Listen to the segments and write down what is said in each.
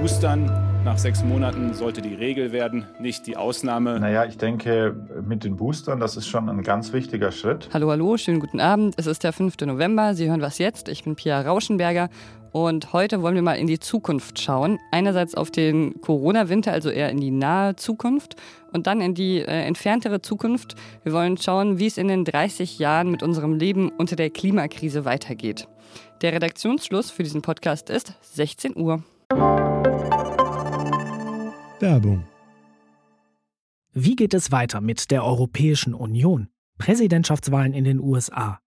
Boostern nach sechs Monaten sollte die Regel werden, nicht die Ausnahme. Naja, ich denke, mit den Boostern, das ist schon ein ganz wichtiger Schritt. Hallo, hallo, schönen guten Abend. Es ist der 5. November. Sie hören was jetzt. Ich bin Pia Rauschenberger und heute wollen wir mal in die Zukunft schauen. Einerseits auf den Corona-Winter, also eher in die nahe Zukunft und dann in die äh, entferntere Zukunft. Wir wollen schauen, wie es in den 30 Jahren mit unserem Leben unter der Klimakrise weitergeht. Der Redaktionsschluss für diesen Podcast ist 16 Uhr. Werbung. Wie geht es weiter mit der Europäischen Union? Präsidentschaftswahlen in den USA,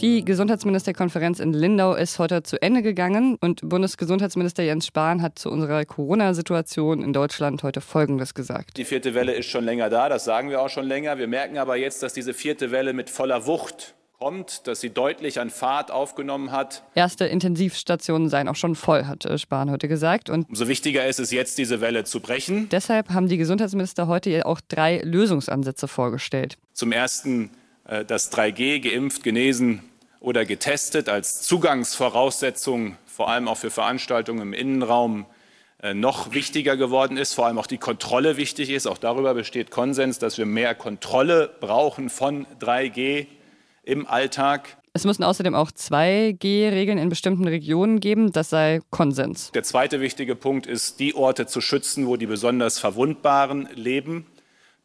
Die Gesundheitsministerkonferenz in Lindau ist heute zu Ende gegangen und Bundesgesundheitsminister Jens Spahn hat zu unserer Corona-Situation in Deutschland heute Folgendes gesagt. Die vierte Welle ist schon länger da, das sagen wir auch schon länger. Wir merken aber jetzt, dass diese vierte Welle mit voller Wucht kommt, dass sie deutlich an Fahrt aufgenommen hat. Erste Intensivstationen seien auch schon voll, hat äh, Spahn heute gesagt. Und Umso wichtiger ist es jetzt, diese Welle zu brechen. Deshalb haben die Gesundheitsminister heute auch drei Lösungsansätze vorgestellt. Zum ersten das 3G, geimpft, genesen oder getestet als Zugangsvoraussetzung, vor allem auch für Veranstaltungen im Innenraum, äh, noch wichtiger geworden ist, vor allem auch die Kontrolle wichtig ist. Auch darüber besteht Konsens, dass wir mehr Kontrolle brauchen von 3G im Alltag. Es müssen außerdem auch 2G-Regeln in bestimmten Regionen geben. Das sei Konsens. Der zweite wichtige Punkt ist, die Orte zu schützen, wo die besonders Verwundbaren leben.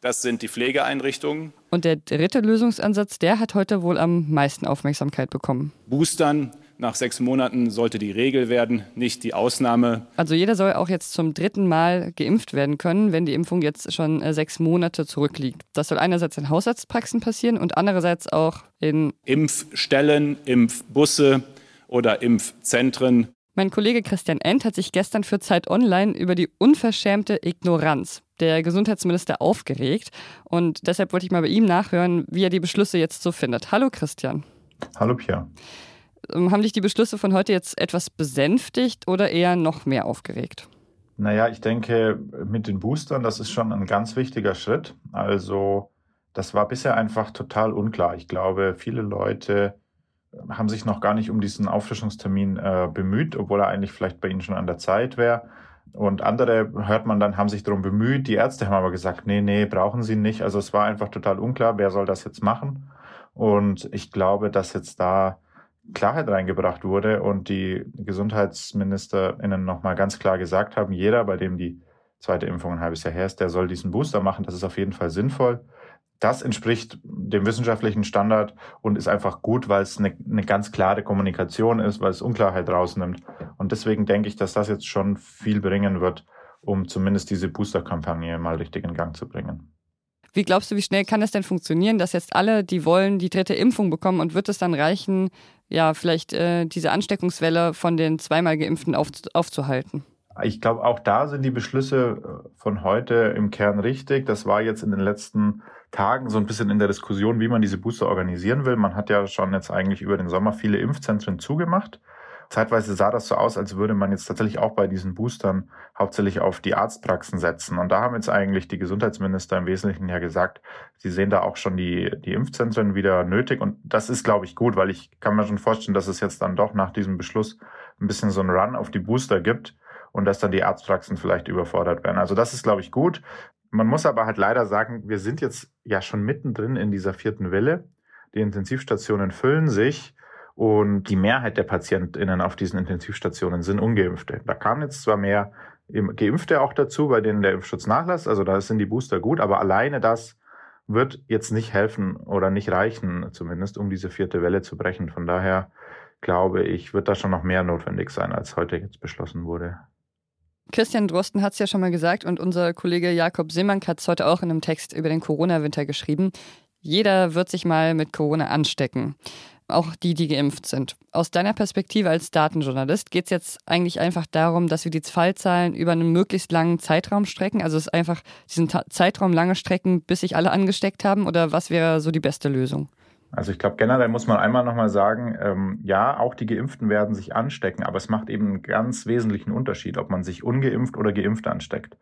Das sind die Pflegeeinrichtungen. Und der dritte Lösungsansatz, der hat heute wohl am meisten Aufmerksamkeit bekommen. Boostern nach sechs Monaten sollte die Regel werden, nicht die Ausnahme. Also jeder soll auch jetzt zum dritten Mal geimpft werden können, wenn die Impfung jetzt schon äh, sechs Monate zurückliegt. Das soll einerseits in Hausarztpraxen passieren und andererseits auch in Impfstellen, Impfbusse oder Impfzentren. Mein Kollege Christian End hat sich gestern für Zeit Online über die unverschämte Ignoranz der Gesundheitsminister aufgeregt. Und deshalb wollte ich mal bei ihm nachhören, wie er die Beschlüsse jetzt so findet. Hallo Christian. Hallo Pierre. Ähm, haben dich die Beschlüsse von heute jetzt etwas besänftigt oder eher noch mehr aufgeregt? Naja, ich denke, mit den Boostern, das ist schon ein ganz wichtiger Schritt. Also, das war bisher einfach total unklar. Ich glaube, viele Leute haben sich noch gar nicht um diesen Auffrischungstermin äh, bemüht, obwohl er eigentlich vielleicht bei ihnen schon an der Zeit wäre. Und andere hört man dann, haben sich darum bemüht. Die Ärzte haben aber gesagt, nee, nee, brauchen sie nicht. Also es war einfach total unklar, wer soll das jetzt machen. Und ich glaube, dass jetzt da Klarheit reingebracht wurde und die GesundheitsministerInnen nochmal ganz klar gesagt haben, jeder, bei dem die zweite Impfung ein halbes Jahr her ist, der soll diesen Booster machen. Das ist auf jeden Fall sinnvoll. Das entspricht dem wissenschaftlichen Standard und ist einfach gut, weil es eine, eine ganz klare Kommunikation ist, weil es Unklarheit rausnimmt. Und deswegen denke ich, dass das jetzt schon viel bringen wird, um zumindest diese Booster-Kampagne mal richtig in Gang zu bringen. Wie glaubst du, wie schnell kann es denn funktionieren, dass jetzt alle, die wollen, die dritte Impfung bekommen und wird es dann reichen, ja, vielleicht äh, diese Ansteckungswelle von den zweimal Geimpften auf, aufzuhalten? Ich glaube, auch da sind die Beschlüsse äh, von heute im Kern richtig. Das war jetzt in den letzten Tagen so ein bisschen in der Diskussion, wie man diese Booster organisieren will. Man hat ja schon jetzt eigentlich über den Sommer viele Impfzentren zugemacht. Zeitweise sah das so aus, als würde man jetzt tatsächlich auch bei diesen Boostern hauptsächlich auf die Arztpraxen setzen. Und da haben jetzt eigentlich die Gesundheitsminister im Wesentlichen ja gesagt, sie sehen da auch schon die, die Impfzentren wieder nötig. Und das ist, glaube ich, gut, weil ich kann mir schon vorstellen, dass es jetzt dann doch nach diesem Beschluss ein bisschen so einen Run auf die Booster gibt und dass dann die Arztpraxen vielleicht überfordert werden. Also das ist, glaube ich, gut. Man muss aber halt leider sagen, wir sind jetzt ja schon mittendrin in dieser vierten Welle. Die Intensivstationen füllen sich. Und die Mehrheit der PatientInnen auf diesen Intensivstationen sind Ungeimpfte. Da kamen jetzt zwar mehr Geimpfte auch dazu, bei denen der Impfschutz nachlässt, also da sind die Booster gut, aber alleine das wird jetzt nicht helfen oder nicht reichen, zumindest um diese vierte Welle zu brechen. Von daher glaube ich, wird da schon noch mehr notwendig sein, als heute jetzt beschlossen wurde. Christian Drosten hat es ja schon mal gesagt und unser Kollege Jakob Simmank hat es heute auch in einem Text über den Corona-Winter geschrieben. Jeder wird sich mal mit Corona anstecken. auch die, die geimpft sind. Aus deiner Perspektive als Datenjournalist geht es jetzt eigentlich einfach darum, dass wir die Fallzahlen über einen möglichst langen Zeitraum strecken? Also es ist einfach diesen Zeitraum lange strecken, bis sich alle angesteckt haben? Oder was wäre so die beste Lösung? Also ich glaube, generell muss man einmal nochmal sagen, ähm, ja, auch die Geimpften werden sich anstecken, aber es macht eben einen ganz wesentlichen Unterschied, ob man sich ungeimpft oder geimpft ansteckt.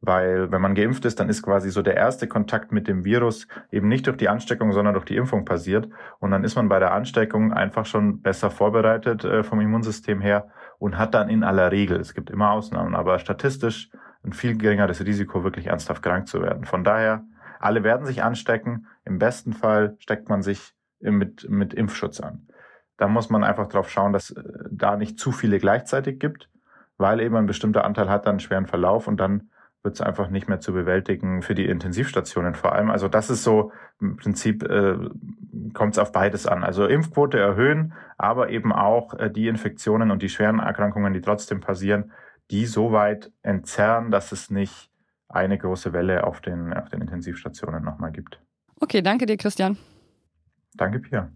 Weil wenn man geimpft ist, dann ist quasi so der erste Kontakt mit dem Virus eben nicht durch die Ansteckung, sondern durch die Impfung passiert. Und dann ist man bei der Ansteckung einfach schon besser vorbereitet äh, vom Immunsystem her und hat dann in aller Regel, es gibt immer Ausnahmen, aber statistisch ein viel geringeres Risiko, wirklich ernsthaft krank zu werden. Von daher, alle werden sich anstecken. Im besten Fall steckt man sich mit, mit Impfschutz an. Da muss man einfach drauf schauen, dass äh, da nicht zu viele gleichzeitig gibt, weil eben ein bestimmter Anteil hat dann einen schweren Verlauf und dann wird es einfach nicht mehr zu bewältigen für die Intensivstationen vor allem. Also das ist so im Prinzip äh, kommt es auf beides an. Also Impfquote erhöhen, aber eben auch äh, die Infektionen und die schweren Erkrankungen, die trotzdem passieren, die so weit entzerren, dass es nicht eine große Welle auf den, auf den Intensivstationen nochmal gibt. Okay, danke dir, Christian. Danke, Pia.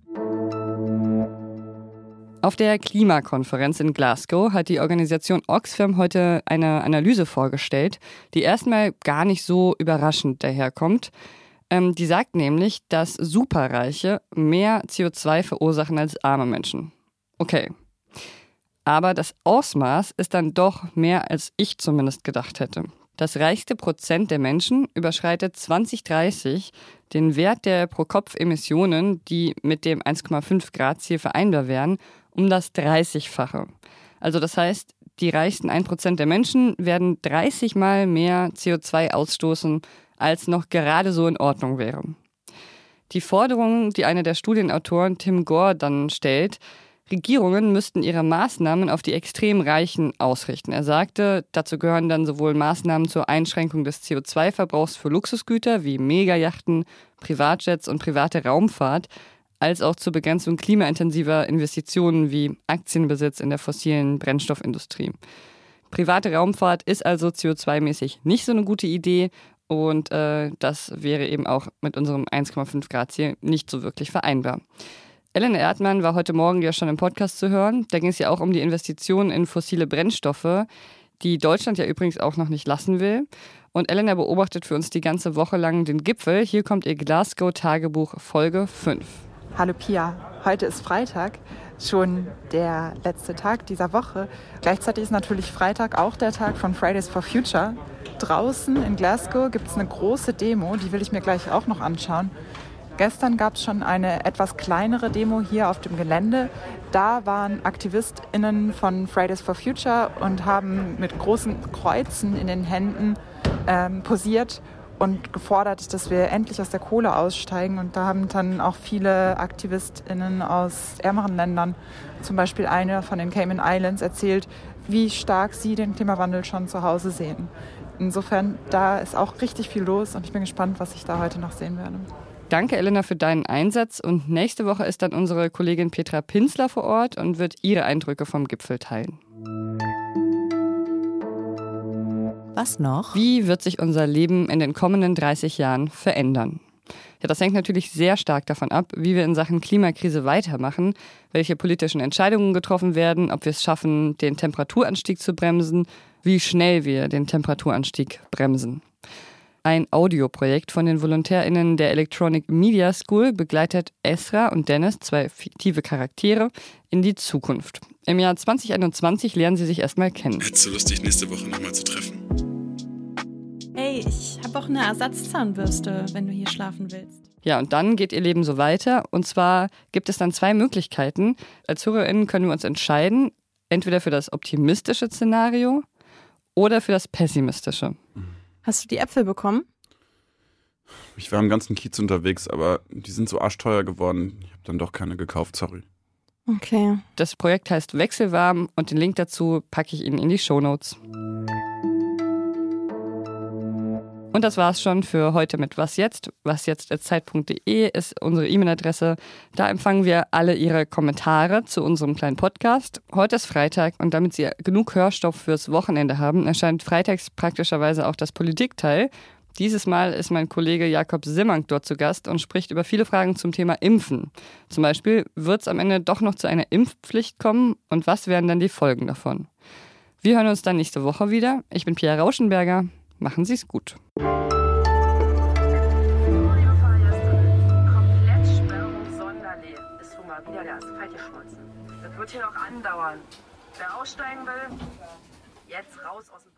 Auf der Klimakonferenz in Glasgow hat die Organisation Oxfam heute eine Analyse vorgestellt, die erstmal gar nicht so überraschend daherkommt. Ähm, die sagt nämlich, dass Superreiche mehr CO2 verursachen als arme Menschen. Okay. Aber das Ausmaß ist dann doch mehr, als ich zumindest gedacht hätte. Das reichste Prozent der Menschen überschreitet 2030 den Wert der Pro-Kopf-Emissionen, die mit dem 1,5 Grad Ziel vereinbar wären, um das 30-fache. Also das heißt, die reichsten 1% der Menschen werden 30 mal mehr CO2 ausstoßen, als noch gerade so in Ordnung wäre. Die Forderung, die einer der Studienautoren Tim Gore dann stellt, Regierungen müssten ihre Maßnahmen auf die extrem Reichen ausrichten. Er sagte, dazu gehören dann sowohl Maßnahmen zur Einschränkung des CO2-Verbrauchs für Luxusgüter wie Megajachten, Privatjets und private Raumfahrt, als auch zur Begrenzung klimaintensiver Investitionen wie Aktienbesitz in der fossilen Brennstoffindustrie. Private Raumfahrt ist also CO2-mäßig nicht so eine gute Idee und äh, das wäre eben auch mit unserem 1,5 Grad Ziel nicht so wirklich vereinbar. Ellen Erdmann war heute Morgen ja schon im Podcast zu hören. Da ging es ja auch um die Investitionen in fossile Brennstoffe, die Deutschland ja übrigens auch noch nicht lassen will. Und Elena beobachtet für uns die ganze Woche lang den Gipfel. Hier kommt ihr Glasgow-Tagebuch Folge 5. Hallo Pia, heute ist Freitag, schon der letzte Tag dieser Woche. Gleichzeitig ist natürlich Freitag auch der Tag von Fridays for Future. Draußen in Glasgow gibt es eine große Demo, die will ich mir gleich auch noch anschauen. Gestern gab es schon eine etwas kleinere Demo hier auf dem Gelände. Da waren AktivistInnen von Fridays for Future und haben mit großen Kreuzen in den Händen ähm, posiert und gefordert, dass wir endlich aus der Kohle aussteigen. Und da haben dann auch viele AktivistInnen aus ärmeren Ländern, zum Beispiel eine von den Cayman Islands, erzählt, wie stark sie den Klimawandel schon zu Hause sehen. Insofern, da ist auch richtig viel los und ich bin gespannt, was ich da heute noch sehen werde. Danke, Elena, für deinen Einsatz. Und nächste Woche ist dann unsere Kollegin Petra Pinsler vor Ort und wird ihre Eindrücke vom Gipfel teilen. Was noch? Wie wird sich unser Leben in den kommenden 30 Jahren verändern? Ja, das hängt natürlich sehr stark davon ab, wie wir in Sachen Klimakrise weitermachen, welche politischen Entscheidungen getroffen werden, ob wir es schaffen, den Temperaturanstieg zu bremsen, wie schnell wir den Temperaturanstieg bremsen. Ein Audioprojekt von den VolontärInnen der Electronic Media School begleitet Esra und Dennis, zwei fiktive Charaktere, in die Zukunft. Im Jahr 2021 lernen sie sich erstmal kennen. Hättest du Lust, dich nächste Woche nochmal zu treffen? Hey, ich habe auch eine Ersatzzahnbürste, wenn du hier schlafen willst. Ja, und dann geht ihr Leben so weiter. Und zwar gibt es dann zwei Möglichkeiten. Als HörerInnen können wir uns entscheiden, entweder für das optimistische Szenario oder für das pessimistische. Mhm. Hast du die Äpfel bekommen? Ich war im ganzen Kiez unterwegs, aber die sind so arschteuer geworden. Ich habe dann doch keine gekauft, sorry. Okay. Das Projekt heißt Wechselwarm und den Link dazu packe ich Ihnen in die Shownotes. Und das war's schon für heute mit Was jetzt? Was jetzt Zeit.de ist unsere E-Mail-Adresse. Da empfangen wir alle Ihre Kommentare zu unserem kleinen Podcast. Heute ist Freitag und damit Sie genug Hörstoff fürs Wochenende haben, erscheint freitags praktischerweise auch das Politikteil. Dieses Mal ist mein Kollege Jakob Simmank dort zu Gast und spricht über viele Fragen zum Thema Impfen. Zum Beispiel, wird es am Ende doch noch zu einer Impfpflicht kommen und was wären dann die Folgen davon? Wir hören uns dann nächste Woche wieder. Ich bin Pierre Rauschenberger. Machen Sie es gut. wieder der Asphalt geschmolzen. Das wird hier noch andauern. Wer aussteigen will, jetzt raus aus dem